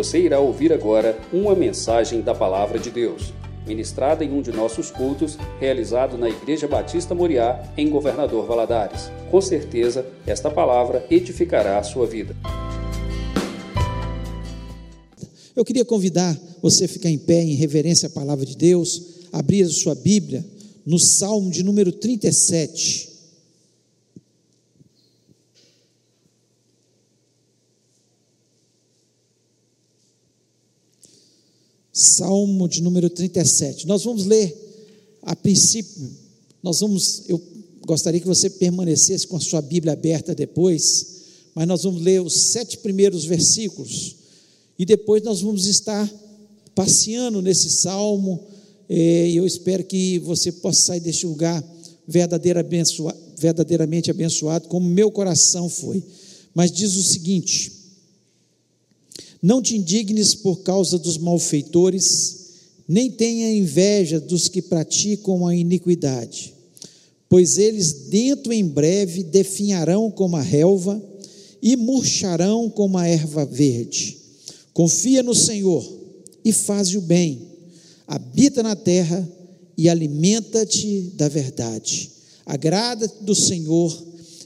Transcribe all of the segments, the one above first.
Você irá ouvir agora uma mensagem da Palavra de Deus, ministrada em um de nossos cultos, realizado na Igreja Batista Moriá, em Governador Valadares. Com certeza, esta palavra edificará a sua vida. Eu queria convidar você a ficar em pé em reverência à palavra de Deus, abrir a sua Bíblia no Salmo de número 37. Salmo de número 37. Nós vamos ler a princípio, nós vamos, eu gostaria que você permanecesse com a sua Bíblia aberta depois, mas nós vamos ler os sete primeiros versículos e depois nós vamos estar passeando nesse salmo. Eh, e eu espero que você possa sair deste lugar verdadeiramente abençoado, como meu coração foi. Mas diz o seguinte: não te indignes por causa dos malfeitores, nem tenha inveja dos que praticam a iniquidade, pois eles dentro em breve definharão como a relva e murcharão como a erva verde. Confia no Senhor e faz o bem, habita na terra e alimenta-te da verdade. Agrada do Senhor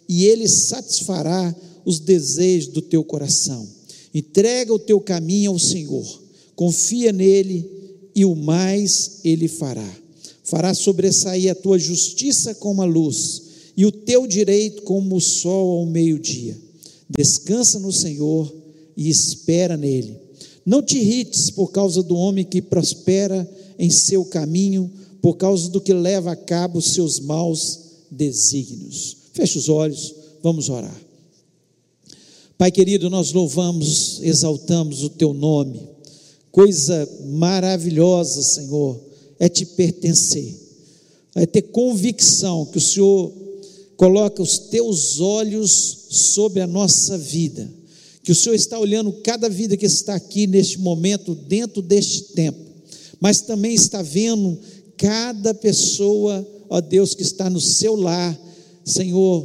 e Ele satisfará os desejos do teu coração. Entrega o teu caminho ao Senhor, confia nele e o mais ele fará. Fará sobressair a tua justiça como a luz e o teu direito como o sol ao meio-dia. Descansa no Senhor e espera nele. Não te irrites por causa do homem que prospera em seu caminho, por causa do que leva a cabo seus maus desígnios. Feche os olhos, vamos orar. Pai querido, nós louvamos, exaltamos o teu nome. Coisa maravilhosa, Senhor, é te pertencer, é ter convicção que o Senhor coloca os teus olhos sobre a nossa vida, que o Senhor está olhando cada vida que está aqui neste momento, dentro deste tempo, mas também está vendo cada pessoa, ó Deus, que está no seu lar, Senhor,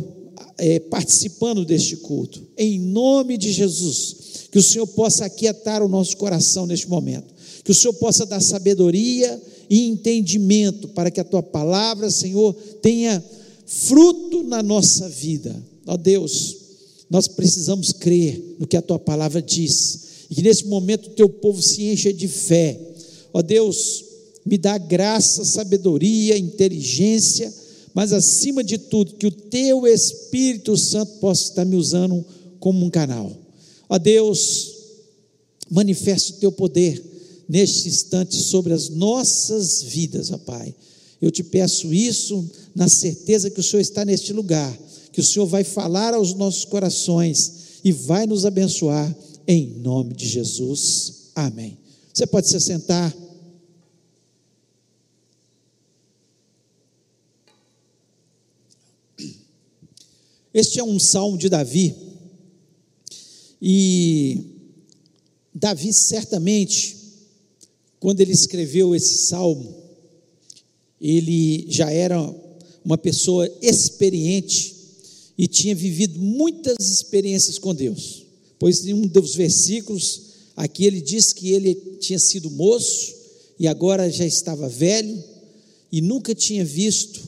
é, participando deste culto. Em nome de Jesus, que o Senhor possa aquietar o nosso coração neste momento, que o Senhor possa dar sabedoria e entendimento para que a tua palavra, Senhor, tenha fruto na nossa vida. Ó Deus, nós precisamos crer no que a tua palavra diz, e que nesse momento o teu povo se encha de fé. Ó Deus, me dá graça, sabedoria, inteligência mas acima de tudo, que o teu Espírito Santo possa estar me usando como um canal. Ó Deus, manifesta o teu poder neste instante sobre as nossas vidas, ó Pai. Eu te peço isso na certeza que o Senhor está neste lugar, que o Senhor vai falar aos nossos corações e vai nos abençoar em nome de Jesus. Amém. Você pode se sentar. Este é um salmo de Davi, e Davi certamente, quando ele escreveu esse salmo, ele já era uma pessoa experiente e tinha vivido muitas experiências com Deus. Pois em um dos versículos, aqui ele diz que ele tinha sido moço e agora já estava velho e nunca tinha visto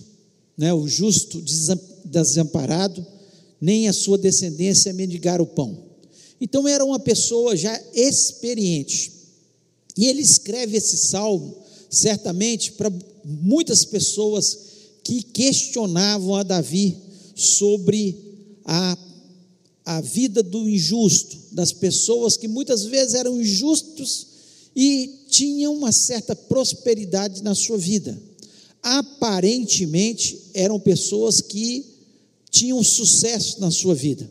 né, o justo desamparado, nem a sua descendência mendigar o pão. Então era uma pessoa já experiente. E ele escreve esse salmo, certamente, para muitas pessoas que questionavam a Davi sobre a, a vida do injusto, das pessoas que muitas vezes eram injustos e tinham uma certa prosperidade na sua vida. Aparentemente eram pessoas que tinham sucesso na sua vida.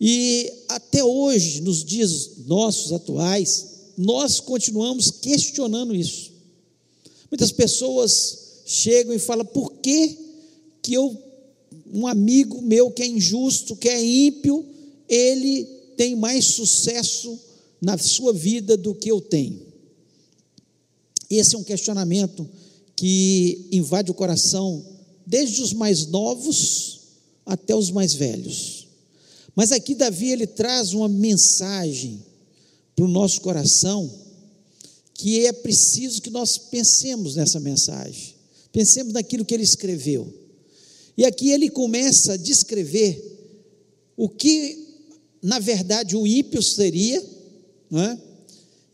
E até hoje, nos dias nossos atuais, nós continuamos questionando isso. Muitas pessoas chegam e falam: por que, que eu, um amigo meu que é injusto, que é ímpio, ele tem mais sucesso na sua vida do que eu tenho? Esse é um questionamento que invade o coração desde os mais novos até os mais velhos. Mas aqui Davi ele traz uma mensagem para o nosso coração que é preciso que nós pensemos nessa mensagem, pensemos naquilo que ele escreveu. E aqui ele começa a descrever o que, na verdade, o ímpio seria, é?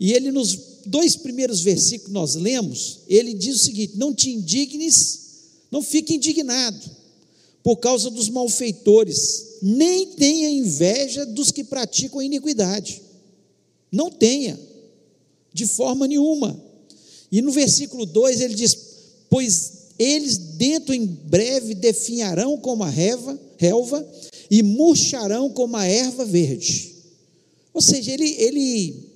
e ele, nos dois primeiros versículos que nós lemos, ele diz o seguinte: Não te indignes, não fique indignado por causa dos malfeitores, nem tenha inveja dos que praticam a iniquidade. Não tenha, de forma nenhuma. E no versículo 2 ele diz: Pois eles dentro em breve definharão como a reva, relva e murcharão como a erva verde. Ou seja, ele, ele,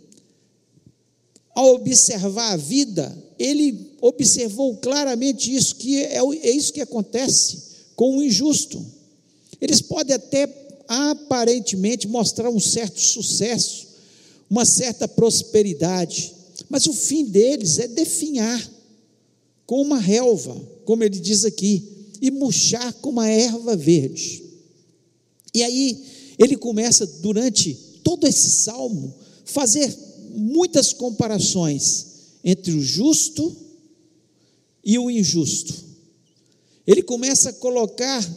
ao observar a vida, ele observou claramente isso, que é, é isso que acontece com o injusto. Eles podem até aparentemente mostrar um certo sucesso, uma certa prosperidade, mas o fim deles é definhar com uma relva, como ele diz aqui, e murchar com uma erva verde. E aí ele começa durante todo esse salmo fazer muitas comparações entre o justo e o injusto. Ele começa a colocar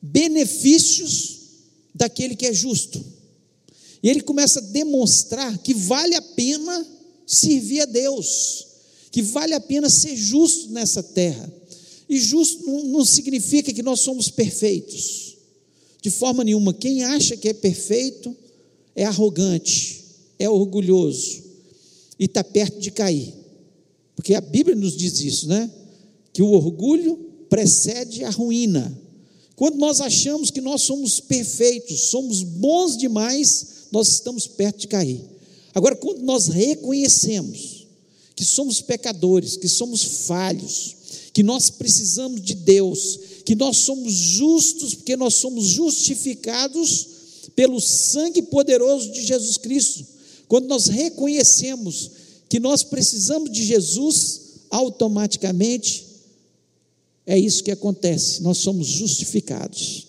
benefícios daquele que é justo. E ele começa a demonstrar que vale a pena servir a Deus, que vale a pena ser justo nessa terra. E justo não, significa que nós somos perfeitos, de forma nenhuma. Quem acha que é perfeito é arrogante, é orgulhoso e está perto de cair, porque a Bíblia nos diz isso, né? Que o orgulho precede a ruína. Quando nós achamos que nós somos perfeitos, somos bons demais, nós estamos perto de cair. Agora, quando nós reconhecemos que somos pecadores, que somos falhos, que nós precisamos de Deus, que nós somos justos, porque nós somos justificados pelo sangue poderoso de Jesus Cristo. Quando nós reconhecemos que nós precisamos de Jesus, automaticamente é isso que acontece, nós somos justificados.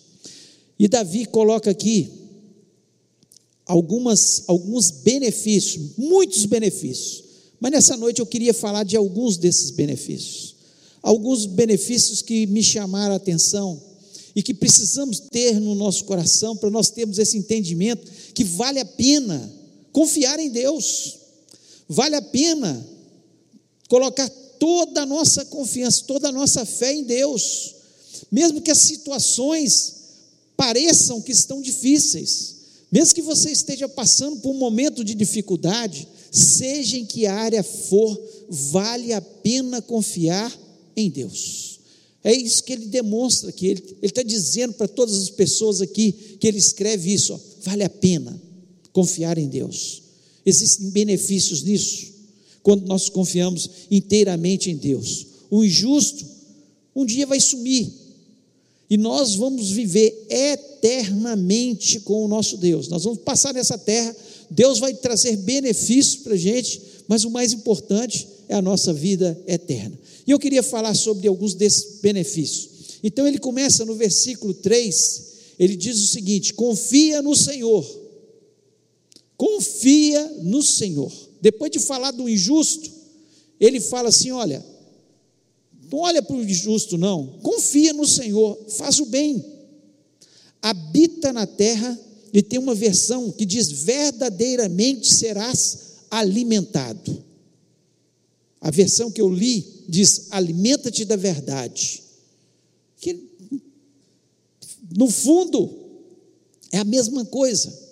E Davi coloca aqui algumas, alguns benefícios, muitos benefícios, mas nessa noite eu queria falar de alguns desses benefícios. Alguns benefícios que me chamaram a atenção e que precisamos ter no nosso coração para nós termos esse entendimento que vale a pena confiar em Deus, vale a pena colocar toda a nossa confiança, toda a nossa fé em Deus, mesmo que as situações pareçam que estão difíceis, mesmo que você esteja passando por um momento de dificuldade, seja em que área for, vale a pena confiar em Deus. É isso que ele demonstra que ele está dizendo para todas as pessoas aqui que ele escreve isso, ó, vale a pena confiar em Deus. Existem benefícios nisso quando nós confiamos inteiramente em Deus. O injusto um dia vai sumir e nós vamos viver eternamente com o nosso Deus. Nós vamos passar nessa terra, Deus vai trazer benefícios para a gente, mas o mais importante é a nossa vida eterna. E eu queria falar sobre alguns desses benefícios. Então ele começa no versículo 3, ele diz o seguinte: confia no Senhor, confia no Senhor. Depois de falar do injusto, ele fala assim: olha, não olha para o injusto, não, confia no Senhor, faz o bem, habita na terra, e tem uma versão que diz: verdadeiramente serás alimentado. A versão que eu li diz: alimenta-te da verdade. Que, no fundo, é a mesma coisa.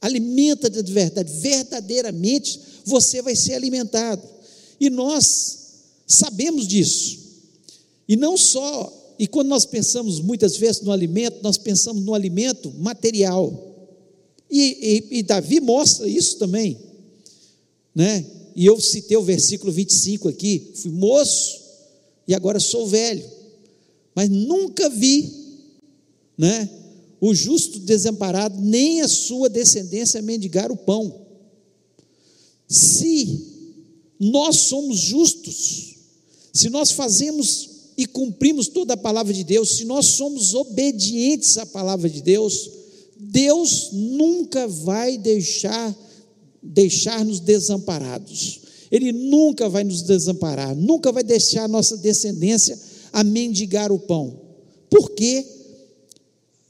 Alimenta-te de verdade, verdadeiramente você vai ser alimentado. E nós sabemos disso. E não só, e quando nós pensamos muitas vezes no alimento, nós pensamos no alimento material. E, e, e Davi mostra isso também, né? E eu citei o versículo 25 aqui: fui moço e agora sou velho, mas nunca vi, né? O justo desamparado, nem a sua descendência mendigar o pão. Se nós somos justos, se nós fazemos e cumprimos toda a palavra de Deus, se nós somos obedientes à palavra de Deus, Deus nunca vai deixar deixar-nos desamparados. Ele nunca vai nos desamparar, nunca vai deixar nossa descendência a mendigar o pão. Por quê?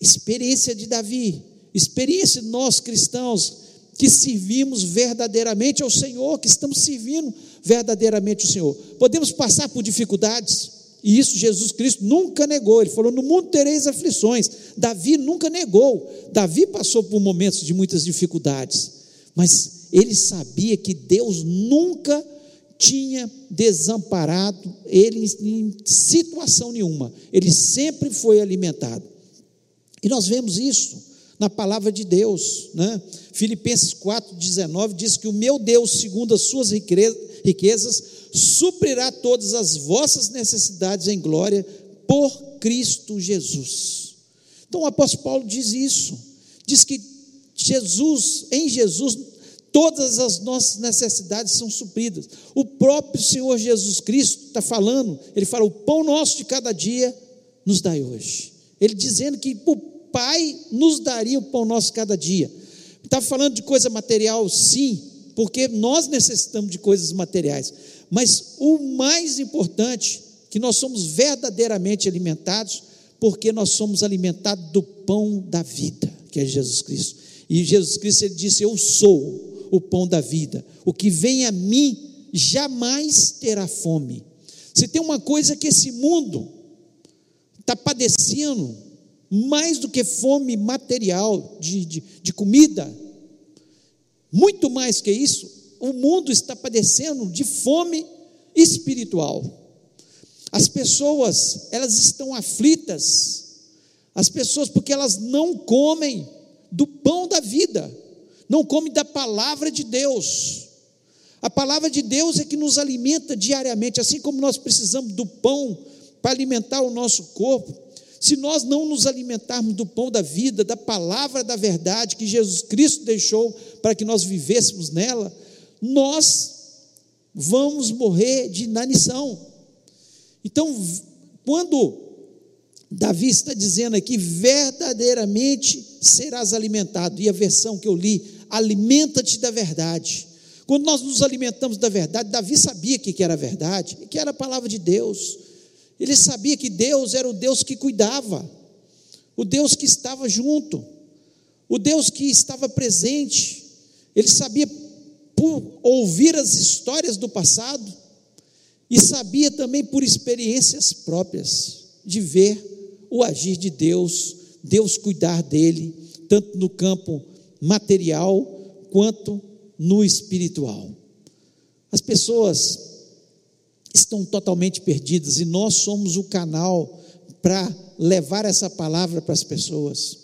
Experiência de Davi, experiência de nós cristãos que servimos verdadeiramente ao Senhor, que estamos servindo verdadeiramente o Senhor. Podemos passar por dificuldades, e isso Jesus Cristo nunca negou. Ele falou: No mundo tereis aflições. Davi nunca negou. Davi passou por momentos de muitas dificuldades, mas ele sabia que Deus nunca tinha desamparado ele em situação nenhuma. Ele sempre foi alimentado. E nós vemos isso na palavra de Deus, né? Filipenses 4:19 diz que o meu Deus, segundo as suas riquezas, suprirá todas as vossas necessidades em glória por Cristo Jesus. Então o apóstolo Paulo diz isso, diz que Jesus, em Jesus, todas as nossas necessidades são supridas. O próprio Senhor Jesus Cristo está falando, ele fala: o pão nosso de cada dia nos dai hoje. Ele dizendo que o Pai nos daria o pão nosso cada dia. Está falando de coisa material, sim, porque nós necessitamos de coisas materiais. Mas o mais importante, que nós somos verdadeiramente alimentados, porque nós somos alimentados do pão da vida, que é Jesus Cristo. E Jesus Cristo ele disse: Eu sou o pão da vida. O que vem a mim jamais terá fome. Se tem uma coisa que esse mundo está padecendo, mais do que fome material de, de, de comida, muito mais que isso, o mundo está padecendo de fome espiritual. As pessoas, elas estão aflitas, as pessoas, porque elas não comem do pão da vida, não comem da palavra de Deus. A palavra de Deus é que nos alimenta diariamente, assim como nós precisamos do pão para alimentar o nosso corpo. Se nós não nos alimentarmos do pão da vida, da palavra da verdade que Jesus Cristo deixou para que nós vivêssemos nela, nós vamos morrer de inanição. Então, quando Davi está dizendo aqui, verdadeiramente serás alimentado, e a versão que eu li, alimenta-te da verdade. Quando nós nos alimentamos da verdade, Davi sabia que era a verdade, que era a palavra de Deus. Ele sabia que Deus era o Deus que cuidava, o Deus que estava junto, o Deus que estava presente. Ele sabia por ouvir as histórias do passado e sabia também por experiências próprias de ver o agir de Deus, Deus cuidar dele, tanto no campo material quanto no espiritual. As pessoas estão totalmente perdidas e nós somos o canal para levar essa palavra para as pessoas.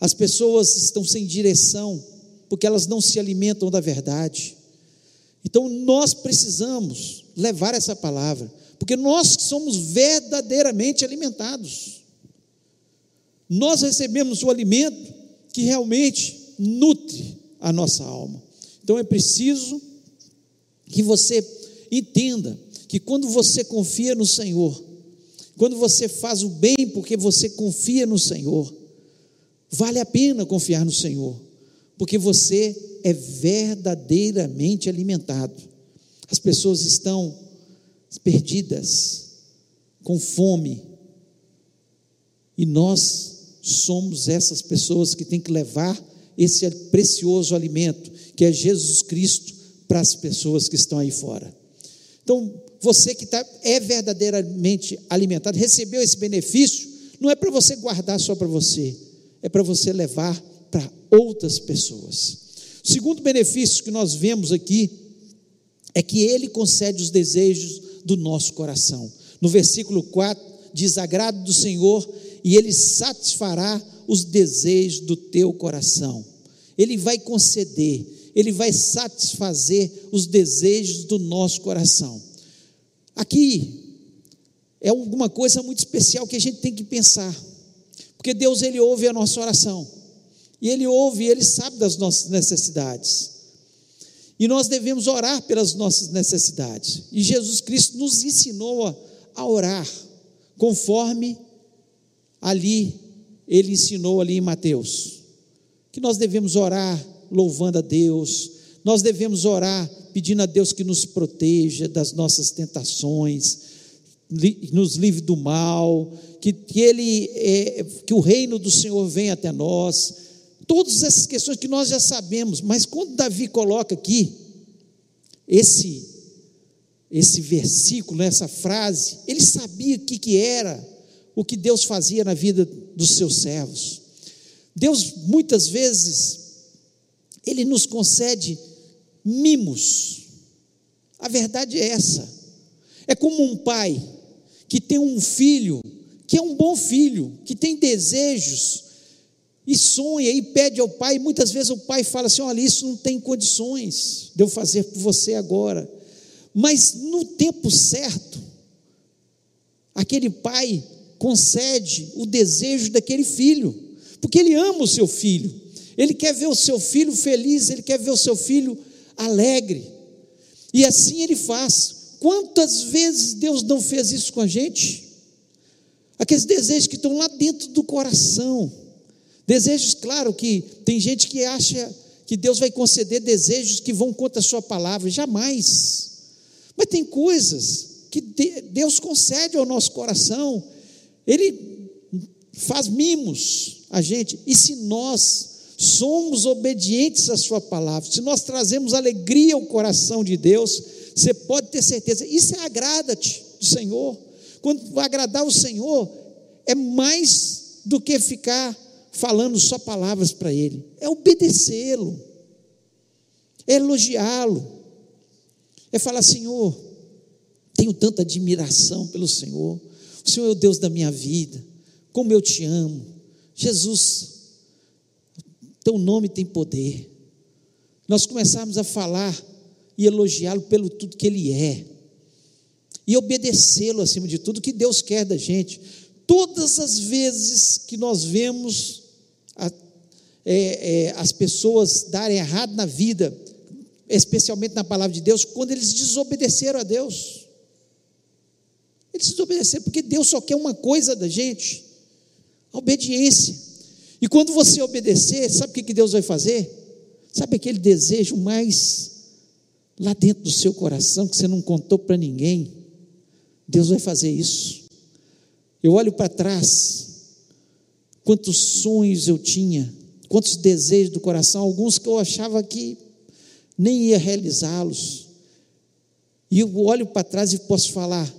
As pessoas estão sem direção porque elas não se alimentam da verdade. Então nós precisamos levar essa palavra, porque nós somos verdadeiramente alimentados. Nós recebemos o alimento que realmente nutre a nossa alma. Então é preciso que você entenda que quando você confia no Senhor, quando você faz o bem porque você confia no Senhor, vale a pena confiar no Senhor porque você é verdadeiramente alimentado. As pessoas estão perdidas, com fome, e nós somos essas pessoas que têm que levar esse precioso alimento, que é Jesus Cristo, para as pessoas que estão aí fora. Então, você que tá, é verdadeiramente alimentado, recebeu esse benefício, não é para você guardar só para você, é para você levar para outras pessoas. O segundo benefício que nós vemos aqui é que ele concede os desejos do nosso coração. No versículo 4 diz: Agrado do Senhor e ele satisfará os desejos do teu coração. Ele vai conceder, ele vai satisfazer os desejos do nosso coração. Aqui é alguma coisa muito especial que a gente tem que pensar, porque Deus ele ouve a nossa oração. E Ele ouve, Ele sabe das nossas necessidades. E nós devemos orar pelas nossas necessidades. E Jesus Cristo nos ensinou a, orar, conforme ali Ele ensinou ali em Mateus. Que nós devemos orar louvando a Deus, nós devemos orar pedindo a Deus que nos proteja das nossas tentações, nos livre do mal, que, que Ele, é, que o reino do Senhor venha até nós. Todas essas questões que nós já sabemos, mas quando Davi coloca aqui esse esse versículo, essa frase, ele sabia o que, que era o que Deus fazia na vida dos seus servos. Deus muitas vezes ele nos concede mimos. A verdade é essa. É como um pai que tem um filho, que é um bom filho, que tem desejos e sonha e pede ao pai. Muitas vezes o pai fala assim: Olha, isso não tem condições de eu fazer por você agora. Mas no tempo certo, aquele pai concede o desejo daquele filho, porque ele ama o seu filho, ele quer ver o seu filho feliz, ele quer ver o seu filho alegre, e assim ele faz. Quantas vezes Deus não fez isso com a gente? Aqueles desejos que estão lá dentro do coração, desejos, claro, que tem gente que acha que Deus vai conceder desejos que vão contra a sua palavra, jamais. Mas tem coisas que Deus concede ao nosso coração, Ele faz mimos a gente, e se nós somos obedientes à Sua palavra, se nós trazemos alegria ao coração de Deus, você pode ter certeza, isso é agrada-te do Senhor. Quando agradar o Senhor, é mais do que ficar falando só palavras para Ele, é obedecê-lo, é elogiá-lo, é falar: Senhor, tenho tanta admiração pelo Senhor, o Senhor é o Deus da minha vida, como eu te amo, Jesus, teu nome tem poder. Nós começarmos a falar e elogiá-lo pelo tudo que Ele é, e obedecê-lo acima de tudo que Deus quer da gente. Todas as vezes que nós vemos a, é, é, as pessoas darem errado na vida, especialmente na palavra de Deus, quando eles desobedeceram a Deus. Eles desobedeceram, porque Deus só quer uma coisa da gente: a obediência. E quando você obedecer, sabe o que Deus vai fazer? Sabe aquele desejo mais lá dentro do seu coração que você não contou para ninguém? Deus vai fazer isso. Eu olho para trás, quantos sonhos eu tinha, quantos desejos do coração, alguns que eu achava que nem ia realizá-los. E eu olho para trás e posso falar: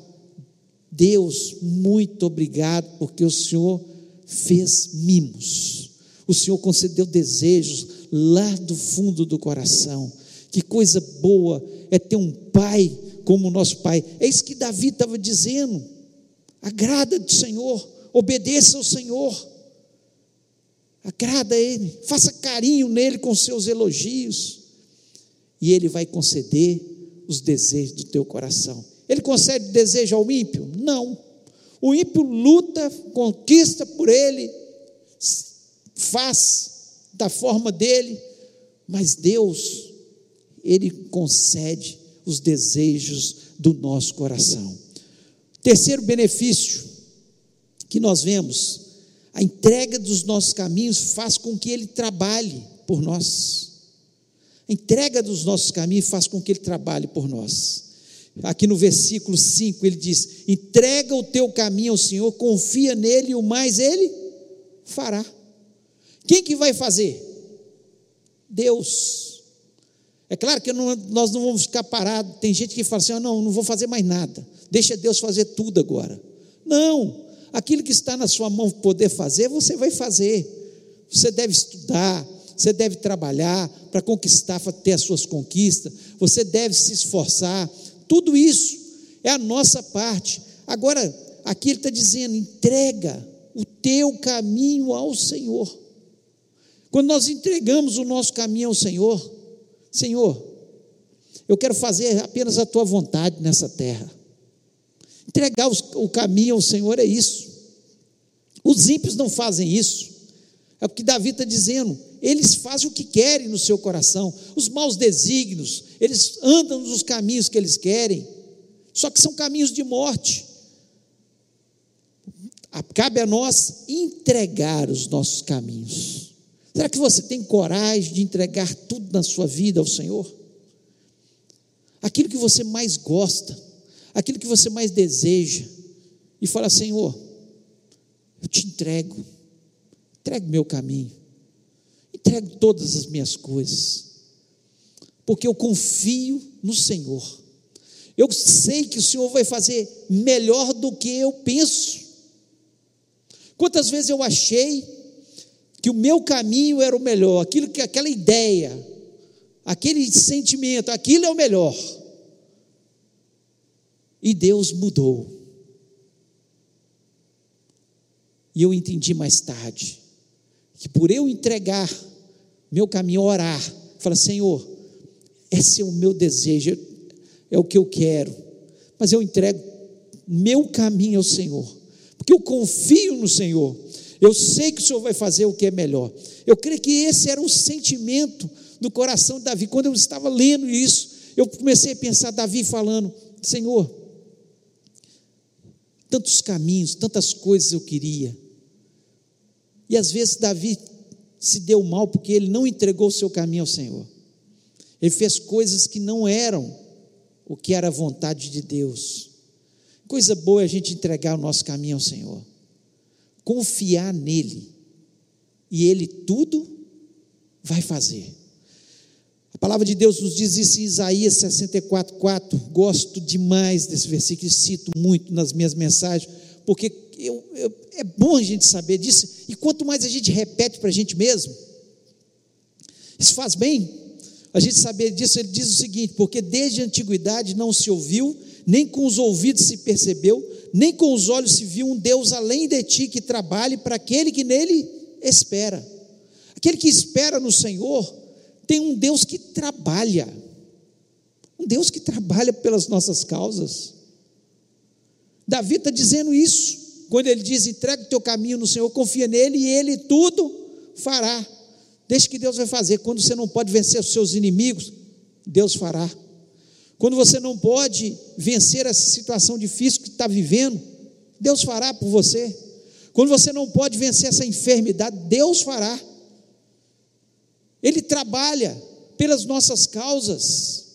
Deus, muito obrigado, porque o Senhor fez mimos, o Senhor concedeu desejos lá do fundo do coração. Que coisa boa é ter um pai como o nosso pai. É isso que Davi estava dizendo. Agrada do Senhor, obedeça ao Senhor, agrada a Ele, faça carinho nele com seus elogios e Ele vai conceder os desejos do teu coração. Ele concede desejo ao ímpio? Não. O ímpio luta, conquista por ele, faz da forma dele, mas Deus, Ele concede os desejos do nosso coração. Terceiro benefício que nós vemos, a entrega dos nossos caminhos faz com que Ele trabalhe por nós. A entrega dos nossos caminhos faz com que Ele trabalhe por nós. Aqui no versículo 5 ele diz: entrega o teu caminho ao Senhor, confia nele e o mais Ele fará. Quem que vai fazer? Deus. É claro que não, nós não vamos ficar parados. Tem gente que fala assim: ah, não, não vou fazer mais nada. Deixa Deus fazer tudo agora. Não. Aquilo que está na sua mão poder fazer, você vai fazer. Você deve estudar, você deve trabalhar para conquistar, para ter as suas conquistas, você deve se esforçar. Tudo isso é a nossa parte. Agora, aqui ele está dizendo: entrega o teu caminho ao Senhor. Quando nós entregamos o nosso caminho ao Senhor, Senhor, eu quero fazer apenas a tua vontade nessa terra. Entregar o caminho ao Senhor é isso. Os ímpios não fazem isso. É o que Davi está dizendo. Eles fazem o que querem no seu coração. Os maus desígnios, eles andam nos caminhos que eles querem. Só que são caminhos de morte. Cabe a nós entregar os nossos caminhos. Será que você tem coragem de entregar tudo na sua vida ao Senhor? aquilo que você mais gosta, aquilo que você mais deseja, e fala: Senhor, eu te entrego, entrego meu caminho, entrego todas as minhas coisas, porque eu confio no Senhor. Eu sei que o Senhor vai fazer melhor do que eu penso. Quantas vezes eu achei que o meu caminho era o melhor, aquilo que aquela ideia, aquele sentimento, aquilo é o melhor. E Deus mudou. E eu entendi mais tarde que por eu entregar meu caminho, orar, falar, Senhor, esse é o meu desejo, é o que eu quero, mas eu entrego meu caminho ao Senhor, porque eu confio no Senhor, eu sei que o Senhor vai fazer o que é melhor. Eu creio que esse era o sentimento do coração de Davi. Quando eu estava lendo isso, eu comecei a pensar, Davi falando, Senhor, tantos caminhos, tantas coisas eu queria. E às vezes Davi se deu mal porque ele não entregou o seu caminho ao Senhor. Ele fez coisas que não eram o que era a vontade de Deus. Coisa boa é a gente entregar o nosso caminho ao Senhor, confiar nele, e ele tudo vai fazer. A palavra de Deus nos diz isso em Isaías 64, 4. Gosto demais desse versículo, cito muito nas minhas mensagens, porque eu, eu, é bom a gente saber disso, e quanto mais a gente repete para a gente mesmo, isso faz bem. A gente saber disso, ele diz o seguinte: porque desde a antiguidade não se ouviu, nem com os ouvidos se percebeu, nem com os olhos se viu um Deus além de ti que trabalhe para aquele que nele espera. Aquele que espera no Senhor tem um Deus que trabalha, um Deus que trabalha pelas nossas causas. Davi está dizendo isso, quando ele diz: entrega o teu caminho no Senhor, confia nele e ele tudo fará. Deixe que Deus vai fazer. Quando você não pode vencer os seus inimigos, Deus fará. Quando você não pode vencer essa situação difícil que está vivendo, Deus fará por você. Quando você não pode vencer essa enfermidade, Deus fará. Ele trabalha pelas nossas causas.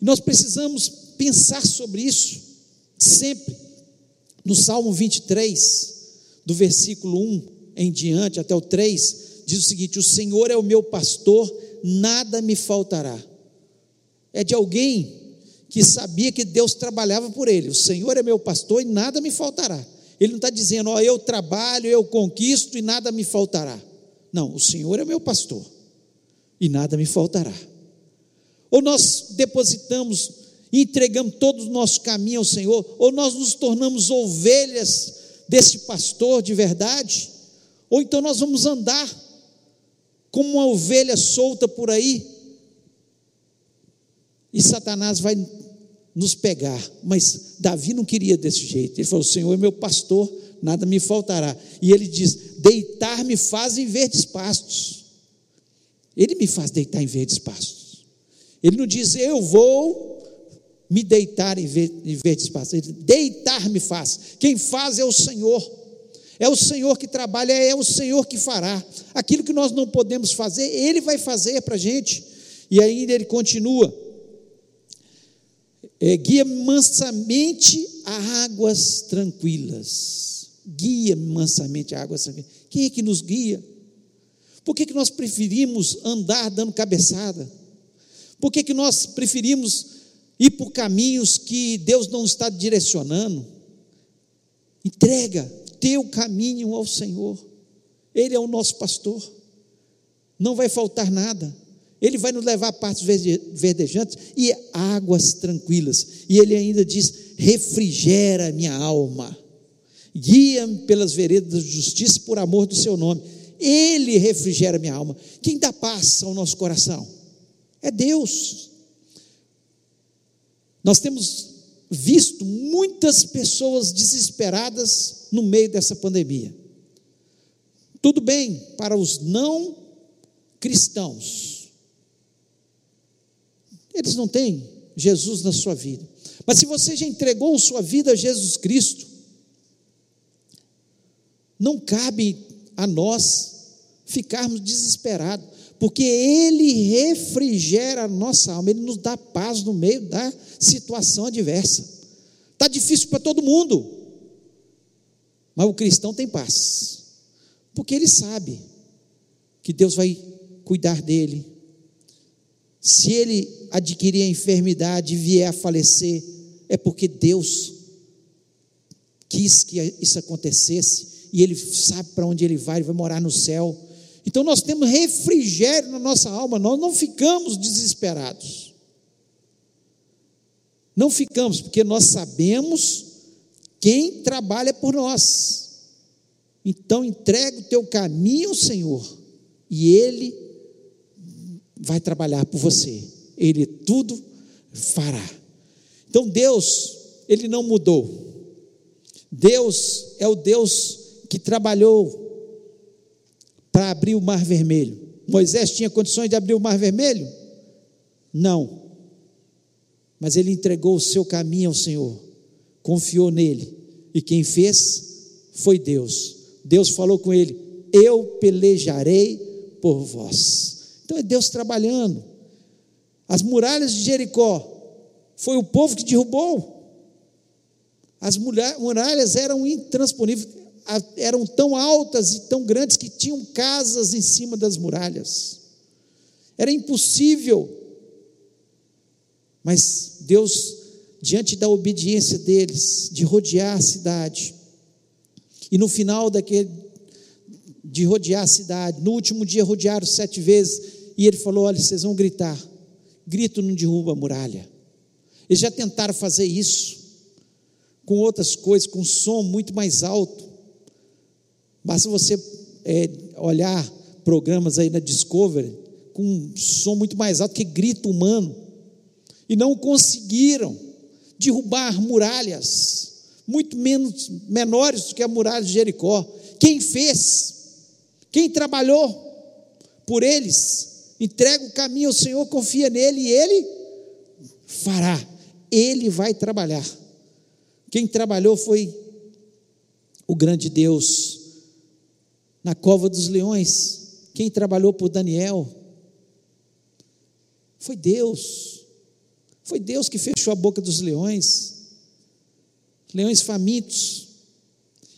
E nós precisamos pensar sobre isso sempre. No Salmo 23, do versículo 1 em diante até o 3, diz o seguinte: O Senhor é o meu pastor, nada me faltará. É de alguém que sabia que Deus trabalhava por ele. O Senhor é meu pastor e nada me faltará. Ele não está dizendo, ó, eu trabalho, eu conquisto e nada me faltará. Não, o Senhor é meu pastor e nada me faltará. Ou nós depositamos e entregamos todo o nosso caminho ao Senhor, ou nós nos tornamos ovelhas desse pastor de verdade, ou então nós vamos andar como uma ovelha solta por aí, e Satanás vai nos pegar. Mas Davi não queria desse jeito. Ele falou: Senhor é meu pastor, nada me faltará. E ele diz: Deitar-me faz em verdes pastos. Ele me faz deitar em verdes pastos. Ele não diz: Eu vou me deitar em verdes pastos. Ele deitar me faz. Quem faz é o Senhor. É o Senhor que trabalha, é o Senhor que fará. Aquilo que nós não podemos fazer, Ele vai fazer para a gente. E ainda ele continua: é, guia mansamente a águas tranquilas. Guia mansamente a águas tranquilas. Quem é que nos guia? Por que, que nós preferimos andar dando cabeçada? Por que, que nós preferimos ir por caminhos que Deus não está direcionando? Entrega teu caminho ao Senhor. Ele é o nosso pastor. Não vai faltar nada. Ele vai nos levar a partes verdejantes e águas tranquilas. E ele ainda diz: refrigera minha alma, guia-me pelas veredas da justiça por amor do seu nome. Ele refrigera minha alma. Quem dá paz ao nosso coração? É Deus. Nós temos visto muitas pessoas desesperadas no meio dessa pandemia. Tudo bem para os não cristãos eles não têm Jesus na sua vida. Mas se você já entregou sua vida a Jesus Cristo, não cabe a nós ficarmos desesperados, porque Ele refrigera a nossa alma, Ele nos dá paz no meio da situação adversa. Está difícil para todo mundo, mas o cristão tem paz, porque ele sabe que Deus vai cuidar dele. Se ele adquirir a enfermidade e vier a falecer, é porque Deus quis que isso acontecesse e ele sabe para onde ele vai, ele vai morar no céu. Então nós temos refrigério na nossa alma, nós não ficamos desesperados. Não ficamos, porque nós sabemos quem trabalha por nós. Então entrega o teu caminho ao Senhor, e Ele vai trabalhar por você. Ele tudo fará. Então Deus, Ele não mudou. Deus é o Deus que trabalhou para abrir o mar vermelho. Moisés tinha condições de abrir o mar vermelho? Não. Mas ele entregou o seu caminho ao Senhor, confiou nele, e quem fez foi Deus. Deus falou com ele: Eu pelejarei por vós. Então é Deus trabalhando. As muralhas de Jericó foi o povo que derrubou. As muralhas eram intransponíveis, eram tão altas e tão grandes que tinham casas em cima das muralhas. Era impossível. Mas Deus, diante da obediência deles, de rodear a cidade, e no final daquele, de rodear a cidade, no último dia rodearam sete vezes, e ele falou: Olha, vocês vão gritar, grito não derruba a muralha. Eles já tentaram fazer isso com outras coisas, com som muito mais alto. Basta você é, olhar programas aí na Discovery com um som muito mais alto que grito humano. E não conseguiram derrubar muralhas, muito menos menores do que a muralha de Jericó. Quem fez? Quem trabalhou por eles? Entrega o caminho ao Senhor, confia nele e ele fará. Ele vai trabalhar. Quem trabalhou foi o grande Deus. Na cova dos leões, quem trabalhou por Daniel foi Deus. Foi Deus que fechou a boca dos leões. Leões famintos.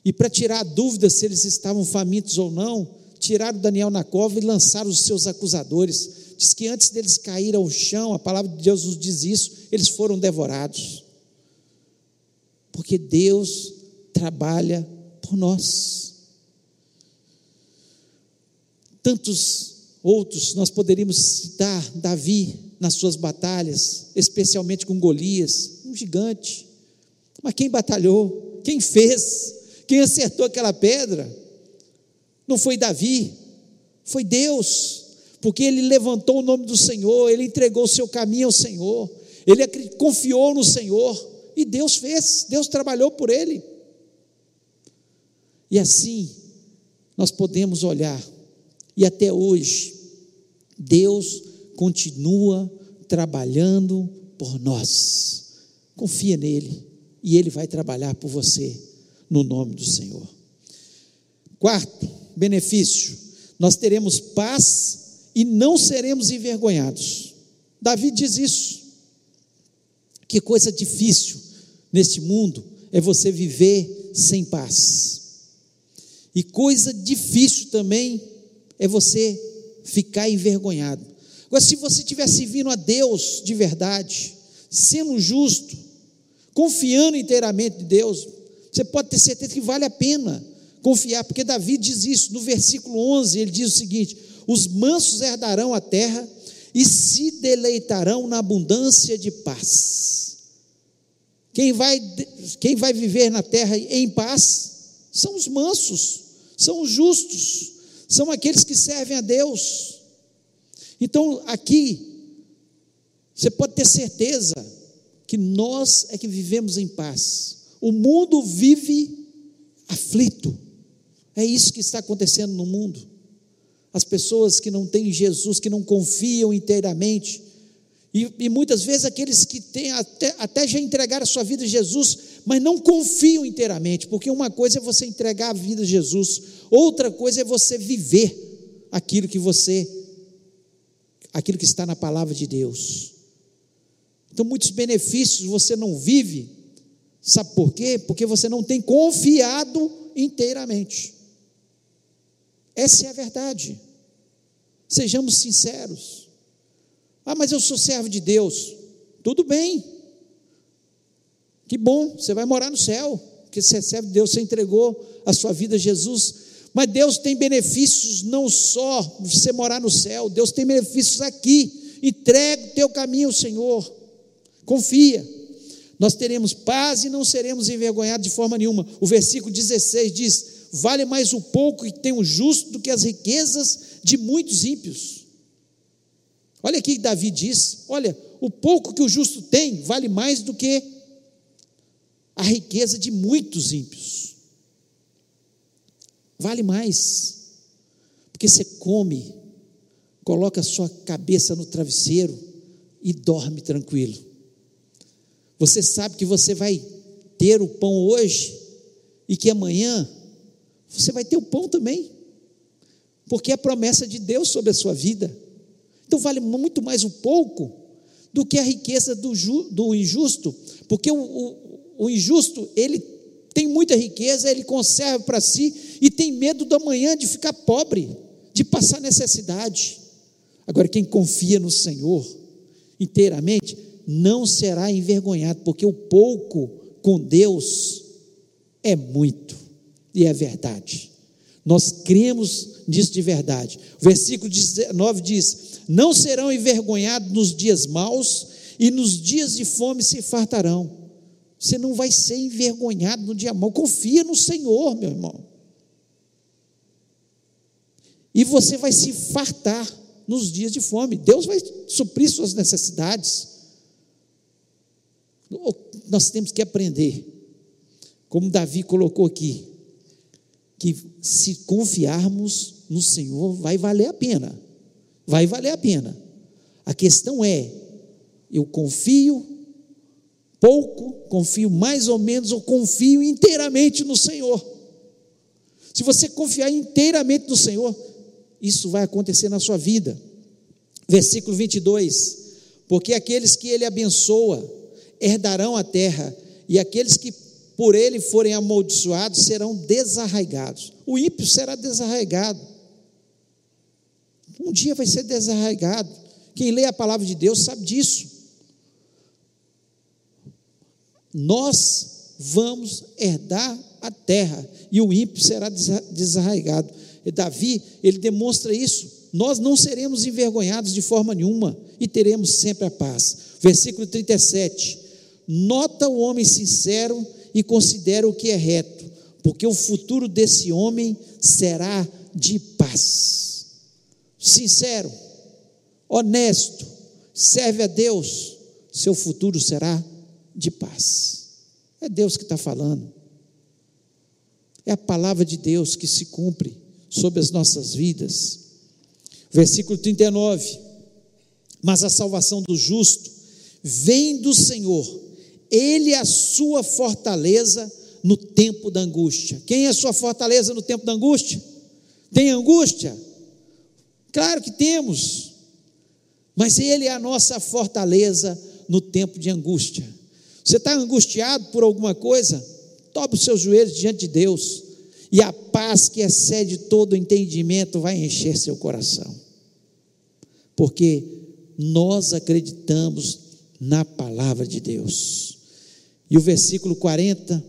E para tirar a dúvida se eles estavam famintos ou não, tiraram Daniel na cova e lançaram os seus acusadores. Diz que antes deles caírem ao chão, a palavra de Deus nos diz isso, eles foram devorados porque Deus trabalha por nós. Tantos outros nós poderíamos citar Davi nas suas batalhas, especialmente com Golias, um gigante. Mas quem batalhou? Quem fez? Quem acertou aquela pedra? Não foi Davi, foi Deus, porque ele levantou o nome do Senhor, ele entregou o seu caminho ao Senhor, ele confiou no Senhor. E Deus fez, Deus trabalhou por ele. E assim, nós podemos olhar, e até hoje, Deus continua trabalhando por nós. Confia nele, e ele vai trabalhar por você, no nome do Senhor. Quarto benefício: nós teremos paz e não seremos envergonhados. Davi diz isso. Que coisa difícil neste mundo é você viver sem paz. E coisa difícil também é você ficar envergonhado. Agora, se você estiver servindo a Deus de verdade, sendo justo, confiando inteiramente em Deus, você pode ter certeza que vale a pena confiar, porque Davi diz isso no versículo 11, ele diz o seguinte: Os mansos herdarão a terra e se deleitarão na abundância de paz. Quem vai, quem vai viver na terra em paz são os mansos, são os justos, são aqueles que servem a Deus. Então, aqui, você pode ter certeza que nós é que vivemos em paz. O mundo vive aflito. É isso que está acontecendo no mundo. As pessoas que não têm Jesus, que não confiam inteiramente, e, e, muitas vezes aqueles que têm até, até já entregaram a sua vida a Jesus, mas não confiam inteiramente, porque uma coisa é você entregar a vida a Jesus, outra coisa é você viver aquilo que você aquilo que está na palavra de Deus. Então, muitos benefícios você não vive, sabe por quê? Porque você não tem confiado inteiramente. Essa é a verdade. Sejamos sinceros. Ah, mas eu sou servo de Deus. Tudo bem. Que bom, você vai morar no céu, porque você é servo de Deus, você entregou a sua vida a Jesus. Mas Deus tem benefícios não só você morar no céu, Deus tem benefícios aqui. Entrega o teu caminho ao Senhor. Confia. Nós teremos paz e não seremos envergonhados de forma nenhuma. O versículo 16 diz: Vale mais o pouco que tem o justo do que as riquezas de muitos ímpios. Olha aqui que Davi diz: Olha, o pouco que o justo tem vale mais do que a riqueza de muitos ímpios. Vale mais, porque você come, coloca a sua cabeça no travesseiro e dorme tranquilo. Você sabe que você vai ter o pão hoje e que amanhã você vai ter o pão também, porque é a promessa de Deus sobre a sua vida. Então vale muito mais o pouco do que a riqueza do, ju, do injusto, porque o, o, o injusto, ele tem muita riqueza, ele conserva para si e tem medo do amanhã de ficar pobre, de passar necessidade. Agora, quem confia no Senhor inteiramente, não será envergonhado, porque o pouco com Deus é muito, e é verdade. Nós cremos nisso de verdade. O versículo 19 diz: Não serão envergonhados nos dias maus, e nos dias de fome se fartarão. Você não vai ser envergonhado no dia mau. Confia no Senhor, meu irmão. E você vai se fartar nos dias de fome. Deus vai suprir suas necessidades. Nós temos que aprender, como Davi colocou aqui, que se confiarmos no Senhor, vai valer a pena. Vai valer a pena. A questão é: eu confio pouco, confio mais ou menos, ou confio inteiramente no Senhor. Se você confiar inteiramente no Senhor, isso vai acontecer na sua vida. Versículo 22: Porque aqueles que Ele abençoa herdarão a terra, e aqueles que por Ele forem amaldiçoados serão desarraigados. O ímpio será desarraigado. Um dia vai ser desarraigado. Quem lê a palavra de Deus sabe disso nós vamos herdar a terra e o ímpio será desarraigado. E Davi, ele demonstra isso. Nós não seremos envergonhados de forma nenhuma e teremos sempre a paz. Versículo 37. Nota o homem sincero e considera o que é reto, porque o futuro desse homem será de paz. Sincero, honesto, serve a Deus, seu futuro será de paz. É Deus que está falando. É a palavra de Deus que se cumpre sobre as nossas vidas. Versículo 39. Mas a salvação do justo vem do Senhor, Ele é a sua fortaleza no tempo da angústia. Quem é a sua fortaleza no tempo da angústia? Tem angústia? Claro que temos, mas Ele é a nossa fortaleza no tempo de angústia. Você está angustiado por alguma coisa? Tobre os seus joelhos diante de Deus, e a paz que excede todo o entendimento vai encher seu coração, porque nós acreditamos na palavra de Deus. E o versículo 40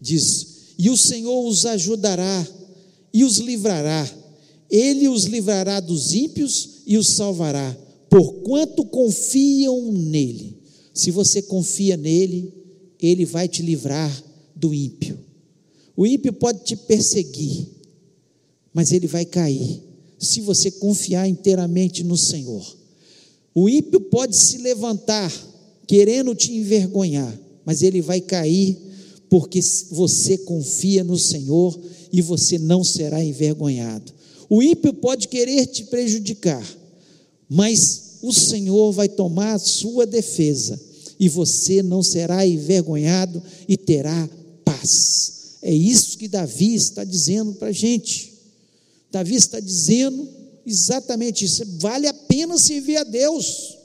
diz: E o Senhor os ajudará e os livrará, ele os livrará dos ímpios e os salvará, porquanto confiam nele. Se você confia nele, ele vai te livrar do ímpio. O ímpio pode te perseguir, mas ele vai cair se você confiar inteiramente no Senhor. O ímpio pode se levantar querendo te envergonhar, mas ele vai cair porque você confia no Senhor e você não será envergonhado. O ímpio pode querer te prejudicar, mas o Senhor vai tomar a sua defesa e você não será envergonhado e terá paz. É isso que Davi está dizendo para a gente. Davi está dizendo exatamente isso. Vale a pena servir a Deus.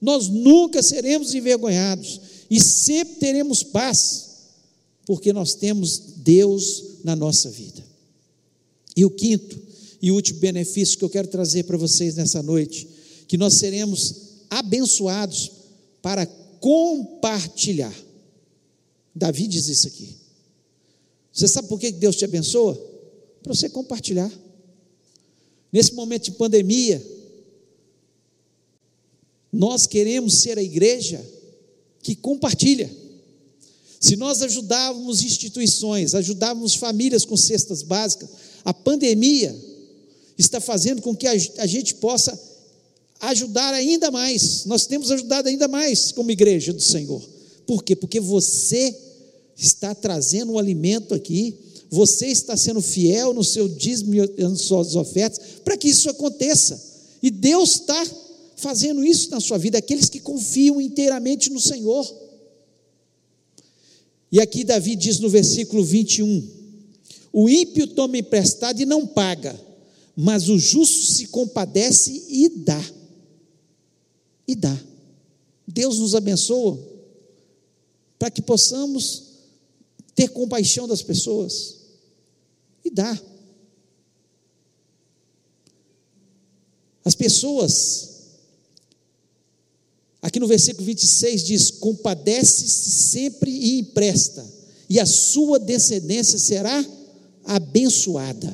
Nós nunca seremos envergonhados e sempre teremos paz, porque nós temos Deus na nossa vida. E o quinto e último benefício que eu quero trazer para vocês nessa noite, que nós seremos abençoados para compartilhar. Davi diz isso aqui. Você sabe por que Deus te abençoa? Para você compartilhar. Nesse momento de pandemia, nós queremos ser a igreja que compartilha. Se nós ajudávamos instituições, ajudávamos famílias com cestas básicas, a pandemia está fazendo com que a gente possa ajudar ainda mais. Nós temos ajudado ainda mais como igreja do Senhor. Por quê? Porque você está trazendo um alimento aqui, você está sendo fiel no seu dízimo e nas suas ofertas, para que isso aconteça. E Deus está fazendo isso na sua vida, aqueles que confiam inteiramente no Senhor. E aqui Davi diz no versículo 21: O ímpio toma emprestado e não paga, mas o justo se compadece e dá. E dá. Deus nos abençoa para que possamos ter compaixão das pessoas e dá. As pessoas Aqui no versículo 26 diz: Compadece-se sempre e empresta, e a sua descendência será abençoada.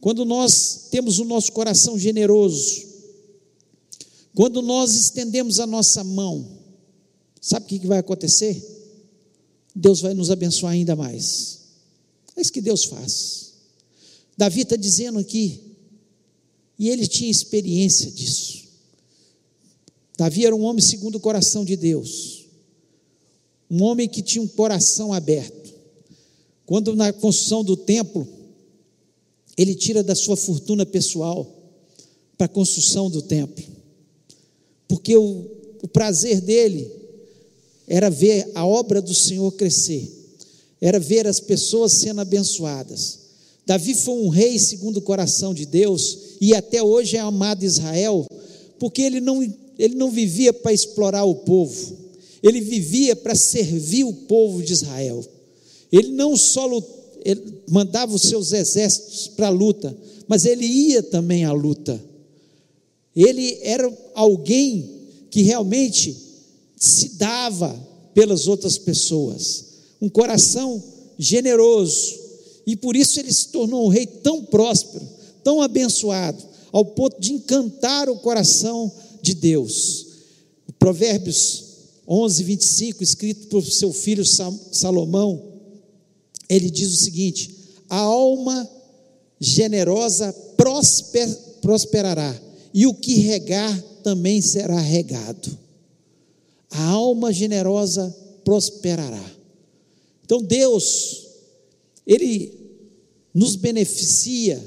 Quando nós temos o nosso coração generoso, quando nós estendemos a nossa mão, sabe o que vai acontecer? Deus vai nos abençoar ainda mais. É isso que Deus faz. Davi está dizendo aqui, e ele tinha experiência disso. Davi era um homem segundo o coração de Deus, um homem que tinha um coração aberto. Quando na construção do templo, ele tira da sua fortuna pessoal para a construção do templo, porque o, o prazer dele era ver a obra do Senhor crescer, era ver as pessoas sendo abençoadas. Davi foi um rei segundo o coração de Deus e até hoje é amado Israel, porque ele não ele não vivia para explorar o povo, ele vivia para servir o povo de Israel. Ele não só ele mandava os seus exércitos para a luta, mas ele ia também à luta. Ele era alguém que realmente se dava pelas outras pessoas, um coração generoso, e por isso ele se tornou um rei tão próspero, tão abençoado, ao ponto de encantar o coração de Deus. Provérbios 11, 25, escrito por seu filho Salomão, ele diz o seguinte: a alma generosa prosper, prosperará, e o que regar também será regado. A alma generosa prosperará. Então Deus, Ele nos beneficia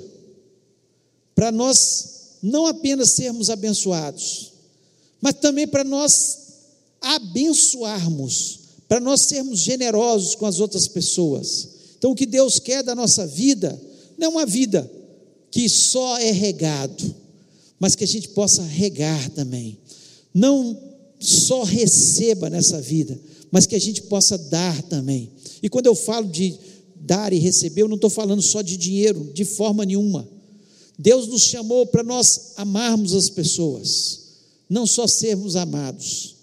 para nós não apenas sermos abençoados, mas também para nós abençoarmos, para nós sermos generosos com as outras pessoas. Então, o que Deus quer da nossa vida não é uma vida que só é regado, mas que a gente possa regar também. Não só receba nessa vida, mas que a gente possa dar também. E quando eu falo de dar e receber, eu não estou falando só de dinheiro, de forma nenhuma. Deus nos chamou para nós amarmos as pessoas, não só sermos amados.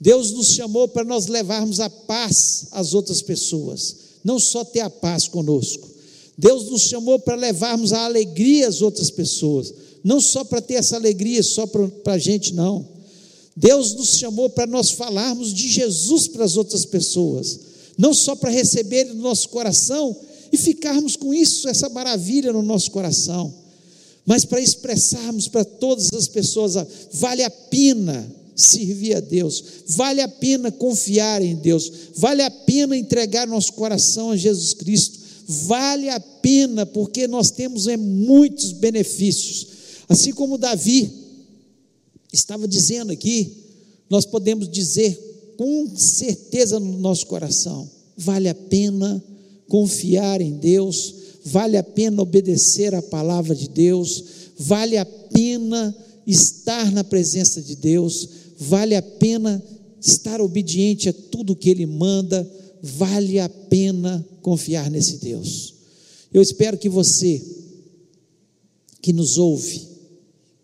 Deus nos chamou para nós levarmos a paz às outras pessoas, não só ter a paz conosco. Deus nos chamou para levarmos a alegria às outras pessoas, não só para ter essa alegria só para a gente, não. Deus nos chamou para nós falarmos de Jesus para as outras pessoas, não só para receber no nosso coração e ficarmos com isso, essa maravilha no nosso coração mas para expressarmos para todas as pessoas, vale a pena servir a Deus, vale a pena confiar em Deus, vale a pena entregar nosso coração a Jesus Cristo, vale a pena porque nós temos é, muitos benefícios, assim como Davi estava dizendo aqui, nós podemos dizer com certeza no nosso coração, vale a pena confiar em Deus, vale a pena obedecer a palavra de Deus, vale a pena estar na presença de Deus, vale a pena estar obediente a tudo que Ele manda, vale a pena confiar nesse Deus. Eu espero que você, que nos ouve,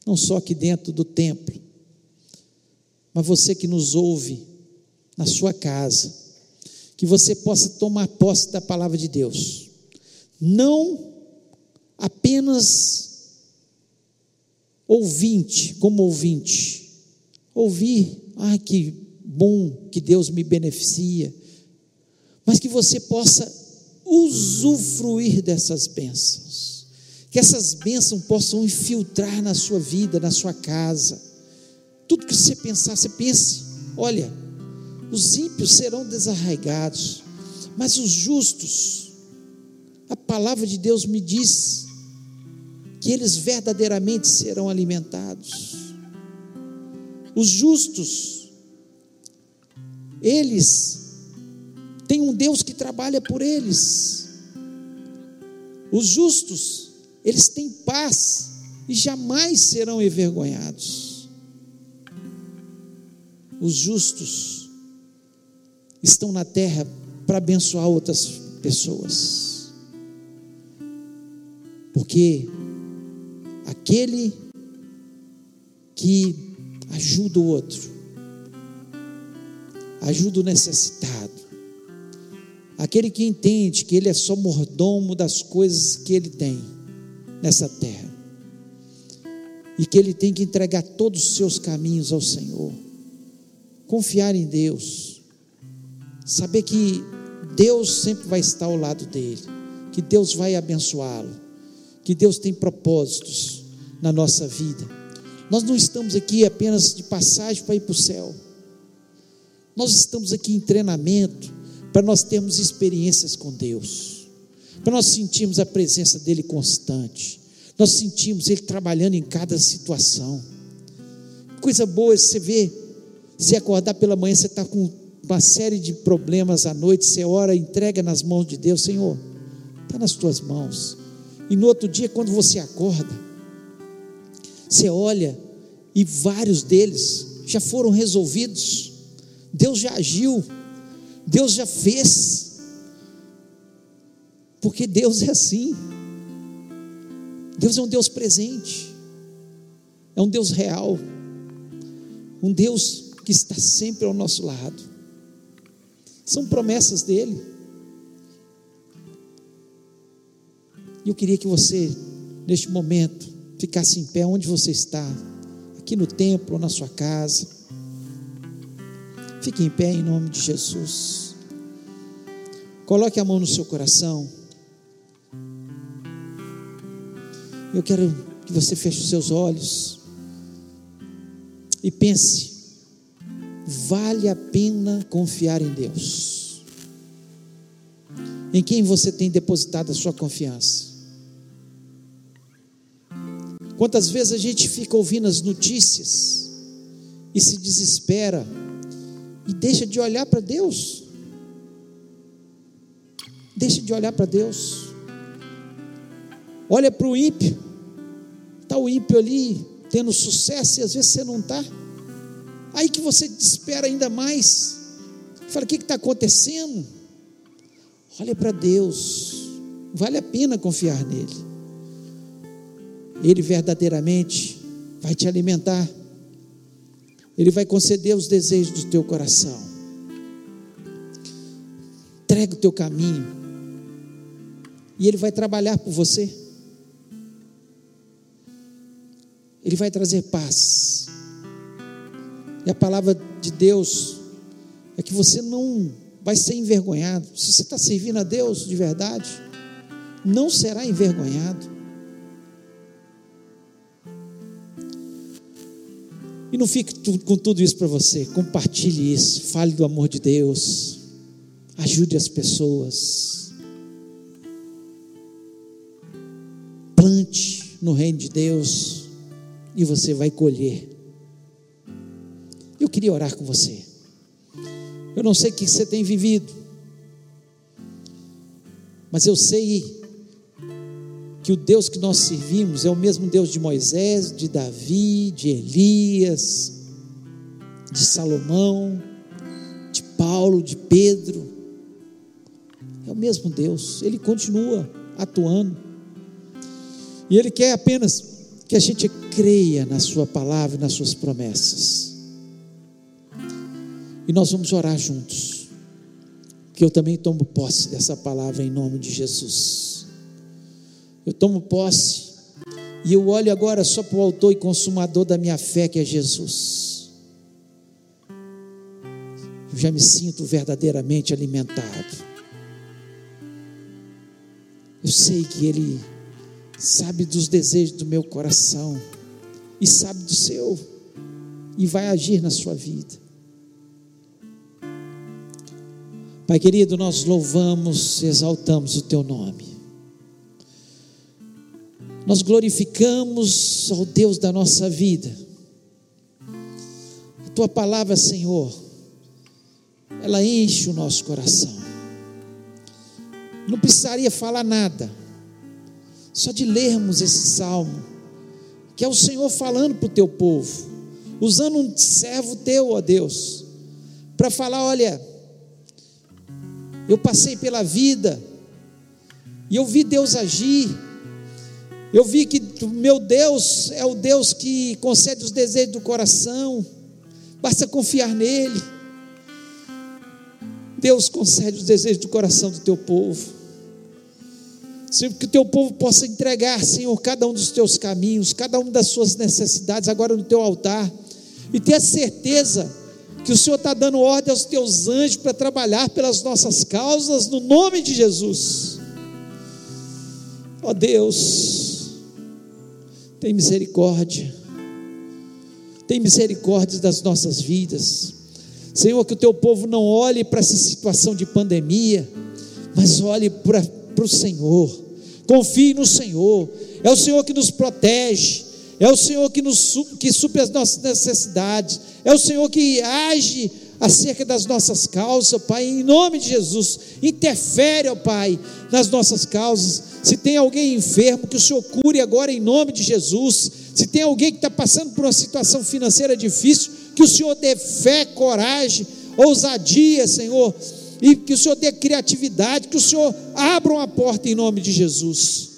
não só aqui dentro do templo, mas você que nos ouve na sua casa, que você possa tomar posse da palavra de Deus, não apenas ouvinte, como ouvinte, ouvir, ah, que bom que Deus me beneficia, mas que você possa usufruir dessas bênçãos, que essas bênçãos possam infiltrar na sua vida, na sua casa, tudo que você pensar, você pense, olha, os ímpios serão desarraigados, mas os justos, a palavra de Deus me diz que eles verdadeiramente serão alimentados. Os justos, eles têm um Deus que trabalha por eles. Os justos, eles têm paz e jamais serão envergonhados. Os justos estão na terra para abençoar outras pessoas. Porque aquele que ajuda o outro, ajuda o necessitado, aquele que entende que ele é só mordomo das coisas que ele tem nessa terra, e que ele tem que entregar todos os seus caminhos ao Senhor, confiar em Deus, saber que Deus sempre vai estar ao lado dele, que Deus vai abençoá-lo, que Deus tem propósitos na nossa vida. Nós não estamos aqui apenas de passagem para ir para o céu. Nós estamos aqui em treinamento para nós termos experiências com Deus, para nós sentirmos a presença dEle constante, nós sentimos Ele trabalhando em cada situação. Coisa boa é você ver, se acordar pela manhã, você está com uma série de problemas à noite, você ora, entrega nas mãos de Deus, Senhor, está nas tuas mãos. E no outro dia, quando você acorda, você olha e vários deles já foram resolvidos. Deus já agiu, Deus já fez. Porque Deus é assim. Deus é um Deus presente. É um Deus real. Um Deus que está sempre ao nosso lado. São promessas dele. E eu queria que você, neste momento, ficasse em pé onde você está, aqui no templo na sua casa. Fique em pé em nome de Jesus. Coloque a mão no seu coração. Eu quero que você feche os seus olhos e pense: vale a pena confiar em Deus? Em quem você tem depositado a sua confiança? Quantas vezes a gente fica ouvindo as notícias e se desespera e deixa de olhar para Deus? Deixa de olhar para Deus. Olha para o ímpio. Está o ímpio ali tendo sucesso e às vezes você não está. Aí que você desespera ainda mais. Fala, o que está acontecendo? Olha para Deus. Vale a pena confiar nele. Ele verdadeiramente vai te alimentar. Ele vai conceder os desejos do teu coração. Entrega o teu caminho. E Ele vai trabalhar por você. Ele vai trazer paz. E a palavra de Deus é que você não vai ser envergonhado. Se você está servindo a Deus de verdade, não será envergonhado. E não fique com tudo isso para você. Compartilhe isso. Fale do amor de Deus. Ajude as pessoas. Plante no reino de Deus e você vai colher. Eu queria orar com você. Eu não sei o que você tem vivido, mas eu sei que o Deus que nós servimos é o mesmo Deus de Moisés, de Davi, de Elias, de Salomão, de Paulo, de Pedro. É o mesmo Deus, ele continua atuando. E ele quer apenas que a gente creia na Sua palavra e nas Suas promessas. E nós vamos orar juntos, que eu também tomo posse dessa palavra em nome de Jesus. Eu tomo posse e eu olho agora só para o autor e consumador da minha fé, que é Jesus. Eu já me sinto verdadeiramente alimentado. Eu sei que Ele sabe dos desejos do meu coração e sabe do seu e vai agir na sua vida. Pai querido, nós louvamos, exaltamos o teu nome. Nós glorificamos ao Deus da nossa vida. A tua palavra, Senhor, ela enche o nosso coração. Não precisaria falar nada só de lermos esse salmo, que é o Senhor falando para o teu povo, usando um servo teu, ó Deus, para falar: olha, eu passei pela vida, e eu vi Deus agir, eu vi que meu Deus é o Deus que concede os desejos do coração, basta confiar nele. Deus concede os desejos do coração do teu povo. Senhor, que o teu povo possa entregar, Senhor, cada um dos teus caminhos, cada uma das suas necessidades agora no teu altar, e ter a certeza que o Senhor está dando ordem aos teus anjos para trabalhar pelas nossas causas, no nome de Jesus. Ó oh Deus, tem misericórdia, tem misericórdia das nossas vidas. Senhor, que o teu povo não olhe para essa situação de pandemia, mas olhe para para o Senhor. Confie no Senhor. É o Senhor que nos protege. É o Senhor que, nos, que supre as nossas necessidades. É o Senhor que age acerca das nossas causas, Pai, em nome de Jesus. Interfere, ó Pai, nas nossas causas. Se tem alguém enfermo, que o Senhor cure agora em nome de Jesus. Se tem alguém que está passando por uma situação financeira difícil, que o Senhor dê fé, coragem, ousadia, Senhor e que o Senhor dê criatividade, que o Senhor abra uma porta em nome de Jesus.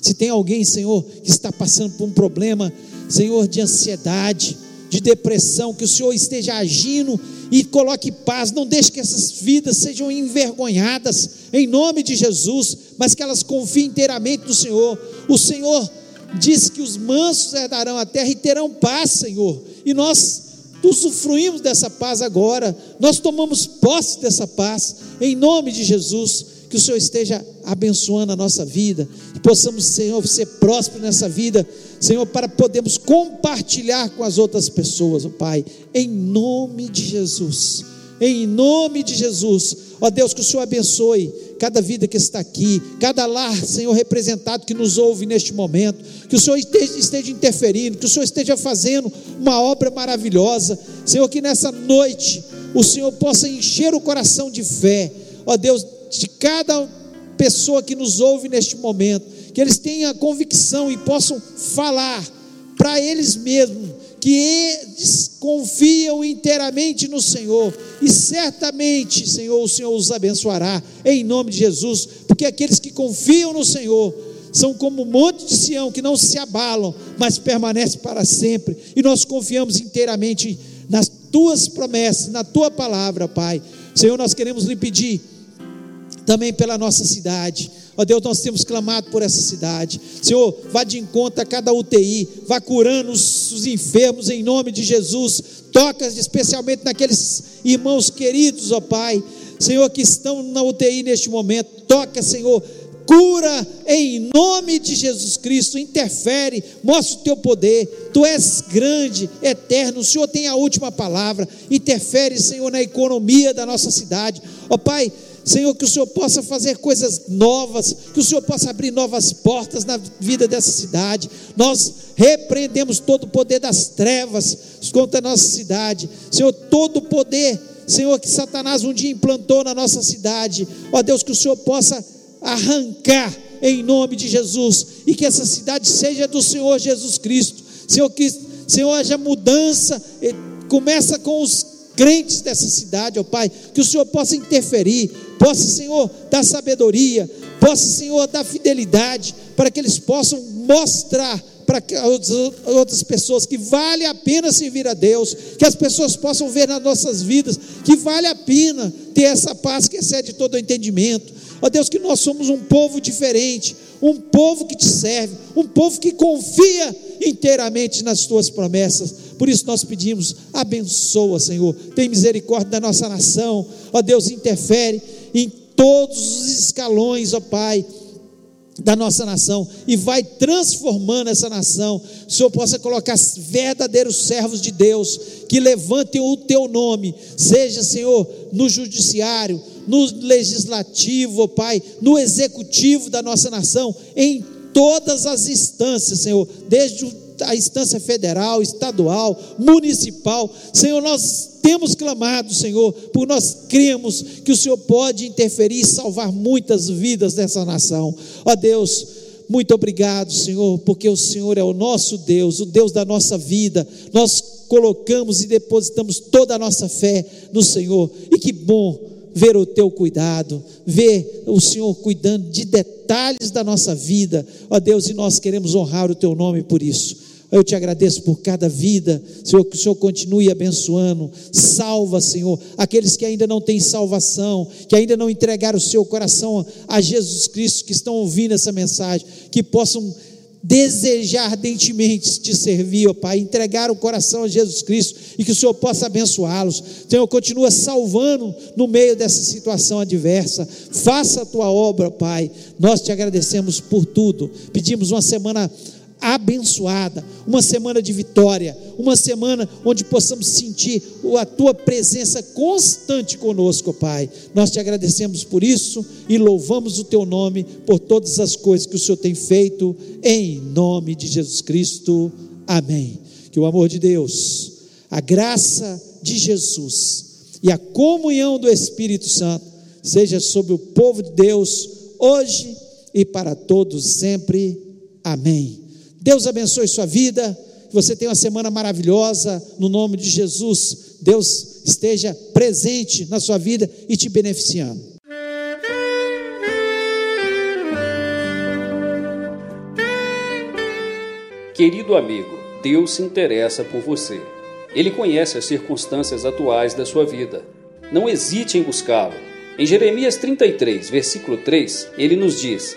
Se tem alguém, Senhor, que está passando por um problema, Senhor, de ansiedade, de depressão, que o Senhor esteja agindo e coloque paz, não deixe que essas vidas sejam envergonhadas, em nome de Jesus, mas que elas confiem inteiramente no Senhor. O Senhor diz que os mansos herdarão a terra e terão paz, Senhor, e nós usufruímos dessa paz agora, nós tomamos posse dessa paz, em nome de Jesus, que o Senhor esteja abençoando a nossa vida, que possamos, Senhor, ser prósperos nessa vida, Senhor, para podermos compartilhar com as outras pessoas, oh Pai, em nome de Jesus, em nome de Jesus, ó Deus, que o Senhor abençoe cada vida que está aqui, cada lar, Senhor, representado que nos ouve neste momento, que o Senhor esteja, interferindo, que o Senhor esteja fazendo uma obra maravilhosa, Senhor, que nessa noite o Senhor possa encher o coração de fé, ó Deus, de cada pessoa que nos ouve neste momento, que eles tenham a convicção e possam falar para eles mesmos que eles confiam inteiramente no Senhor, e certamente, Senhor, o Senhor os abençoará, em nome de Jesus, porque aqueles que confiam no Senhor, são como o monte de Sião, que não se abalam, mas permanece para sempre, e nós confiamos inteiramente nas tuas promessas, na tua palavra, Pai. Senhor, nós queremos lhe pedir também pela nossa cidade, Ó Deus, nós temos clamado por essa cidade. Senhor, vá de encontro a cada UTI, vá curando os, os enfermos em nome de Jesus. Toca especialmente naqueles irmãos queridos, ó Pai. Senhor, que estão na UTI neste momento. Toca, Senhor. Cura em nome de Jesus Cristo, interfere, mostra o teu poder. Tu és grande, eterno. O Senhor tem a última palavra. Interfere, Senhor, na economia da nossa cidade. Ó Pai, Senhor, que o Senhor possa fazer coisas novas, que o Senhor possa abrir novas portas na vida dessa cidade. Nós repreendemos todo o poder das trevas contra a nossa cidade. Senhor, todo o poder, Senhor, que Satanás um dia implantou na nossa cidade. Ó Deus, que o Senhor possa arrancar em nome de Jesus, e que essa cidade seja do Senhor Jesus Cristo. Senhor, que Senhor haja mudança, começa com os crentes dessa cidade, ó Pai, que o Senhor possa interferir, possa, Senhor, dar sabedoria, possa, Senhor, dar fidelidade, para que eles possam mostrar para outras pessoas que vale a pena servir a Deus, que as pessoas possam ver nas nossas vidas que vale a pena ter essa paz que excede todo o entendimento. Ó Deus, que nós somos um povo diferente, um povo que te serve, um povo que confia inteiramente nas tuas promessas. Por isso nós pedimos, abençoa, Senhor, tem misericórdia da nossa nação. Ó Deus, interfere em todos os escalões, ó Pai, da nossa nação e vai transformando essa nação. O Senhor possa colocar verdadeiros servos de Deus que levantem o teu nome, seja, Senhor, no judiciário, no legislativo, ó Pai, no executivo da nossa nação, em todas as instâncias, Senhor, desde a instância federal, estadual, municipal. Senhor, nós temos clamado, Senhor, por nós cremos que o Senhor pode interferir e salvar muitas vidas dessa nação. Ó Deus, muito obrigado, Senhor, porque o Senhor é o nosso Deus, o Deus da nossa vida. Nós colocamos e depositamos toda a nossa fé no Senhor. E que bom ver o teu cuidado, ver o Senhor cuidando de detalhes da nossa vida. Ó Deus, e nós queremos honrar o teu nome por isso. Eu te agradeço por cada vida, Senhor, que o Senhor continue abençoando. Salva, Senhor, aqueles que ainda não têm salvação, que ainda não entregaram o seu coração a Jesus Cristo, que estão ouvindo essa mensagem, que possam desejar ardentemente te servir, ó Pai, entregar o coração a Jesus Cristo e que o Senhor possa abençoá-los. Senhor, continua salvando no meio dessa situação adversa. Faça a tua obra, Pai. Nós te agradecemos por tudo. Pedimos uma semana abençoada, uma semana de vitória, uma semana onde possamos sentir a tua presença constante conosco, Pai. Nós te agradecemos por isso e louvamos o teu nome por todas as coisas que o Senhor tem feito, em nome de Jesus Cristo. Amém. Que o amor de Deus, a graça de Jesus e a comunhão do Espírito Santo seja sobre o povo de Deus hoje e para todos sempre. Amém. Deus abençoe sua vida. Você tenha uma semana maravilhosa. No nome de Jesus, Deus esteja presente na sua vida e te beneficiando. Querido amigo, Deus se interessa por você. Ele conhece as circunstâncias atuais da sua vida. Não hesite em buscá-lo. Em Jeremias 33, versículo 3, ele nos diz: